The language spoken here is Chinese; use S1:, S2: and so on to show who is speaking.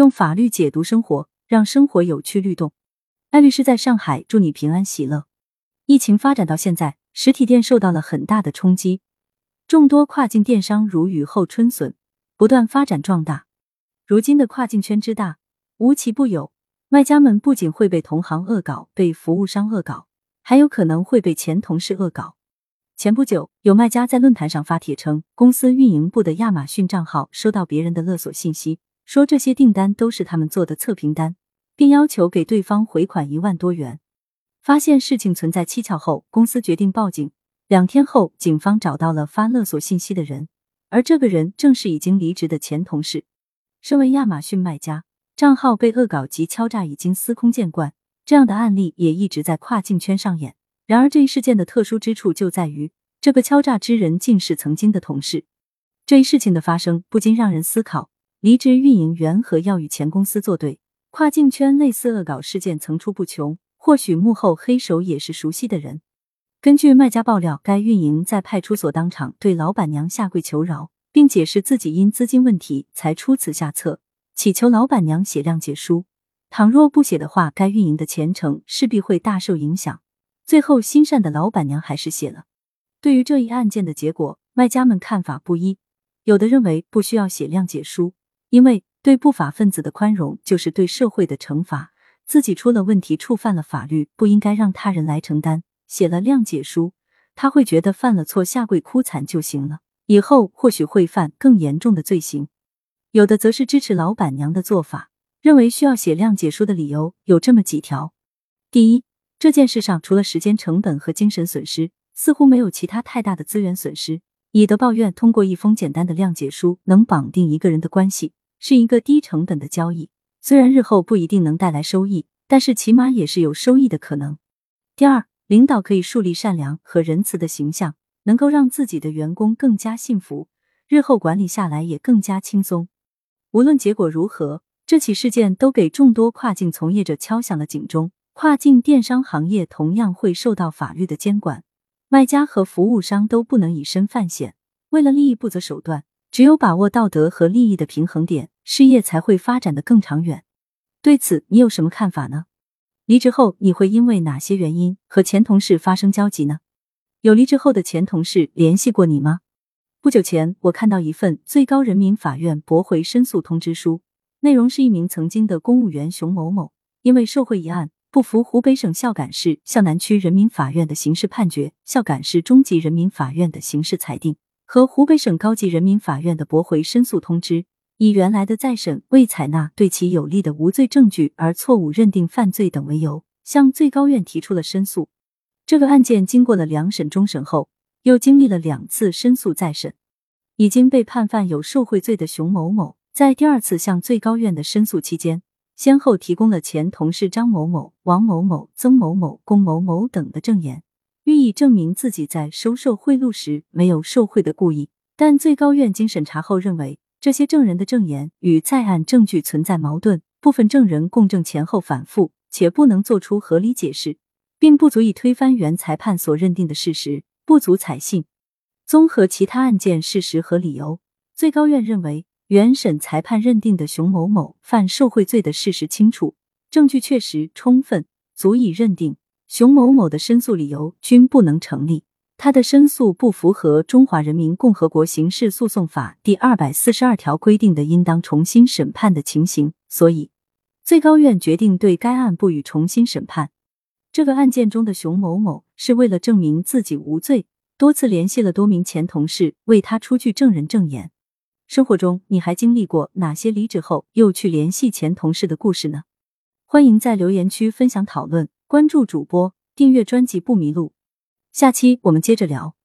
S1: 用法律解读生活，让生活有趣律动。艾律师在上海，祝你平安喜乐。疫情发展到现在，实体店受到了很大的冲击，众多跨境电商如雨后春笋，不断发展壮大。如今的跨境圈之大，无奇不有。卖家们不仅会被同行恶搞，被服务商恶搞，还有可能会被前同事恶搞。前不久，有卖家在论坛上发帖称，公司运营部的亚马逊账号收到别人的勒索信息，说这些订单都是他们做的测评单，并要求给对方回款一万多元。发现事情存在蹊跷后，公司决定报警。两天后，警方找到了发勒索信息的人，而这个人正是已经离职的前同事。身为亚马逊卖家。账号被恶搞及敲诈已经司空见惯，这样的案例也一直在跨境圈上演。然而，这一事件的特殊之处就在于，这个敲诈之人竟是曾经的同事。这一事情的发生，不禁让人思考：离职运营员和要与前公司作对，跨境圈类似恶搞事件层出不穷。或许幕后黑手也是熟悉的人。根据卖家爆料，该运营在派出所当场对老板娘下跪求饶，并解释自己因资金问题才出此下策。祈求老板娘写谅解书，倘若不写的话，该运营的前程势必会大受影响。最后，心善的老板娘还是写了。对于这一案件的结果，卖家们看法不一。有的认为不需要写谅解书，因为对不法分子的宽容就是对社会的惩罚。自己出了问题，触犯了法律，不应该让他人来承担。写了谅解书，他会觉得犯了错下跪哭惨就行了，以后或许会犯更严重的罪行。有的则是支持老板娘的做法，认为需要写谅解书的理由有这么几条：第一，这件事上除了时间成本和精神损失，似乎没有其他太大的资源损失。以德报怨，通过一封简单的谅解书能绑定一个人的关系，是一个低成本的交易。虽然日后不一定能带来收益，但是起码也是有收益的可能。第二，领导可以树立善良和仁慈的形象，能够让自己的员工更加幸福，日后管理下来也更加轻松。无论结果如何，这起事件都给众多跨境从业者敲响了警钟。跨境电商行业同样会受到法律的监管，卖家和服务商都不能以身犯险，为了利益不择手段。只有把握道德和利益的平衡点，事业才会发展的更长远。对此，你有什么看法呢？离职后你会因为哪些原因和前同事发生交集呢？有离职后的前同事联系过你吗？不久前，我看到一份最高人民法院驳回申诉通知书，内容是一名曾经的公务员熊某某，因为受贿一案不服湖北省孝感市孝南区人民法院的刑事判决、孝感市中级人民法院的刑事裁定和湖北省高级人民法院的驳回申诉通知，以原来的再审未采纳对其有利的无罪证据而错误认定犯罪等为由，向最高院提出了申诉。这个案件经过了两审终审后。又经历了两次申诉再审，已经被判犯有受贿罪的熊某某，在第二次向最高院的申诉期间，先后提供了前同事张某某、王某某、曾某某、龚某某等的证言，寓意证明自己在收受贿赂时没有受贿的故意。但最高院经审查后认为，这些证人的证言与在案证据存在矛盾，部分证人供证前后反复，且不能作出合理解释，并不足以推翻原裁判所认定的事实。不足采信。综合其他案件事实和理由，最高院认为，原审裁判认定的熊某某犯受贿罪的事实清楚，证据确实充分，足以认定熊某某的申诉理由均不能成立。他的申诉不符合《中华人民共和国刑事诉讼法》第二百四十二条规定的应当重新审判的情形，所以最高院决定对该案不予重新审判。这个案件中的熊某某是为了证明自己无罪，多次联系了多名前同事为他出具证人证言。生活中，你还经历过哪些离职后又去联系前同事的故事呢？欢迎在留言区分享讨论，关注主播，订阅专辑不迷路。下期我们接着聊。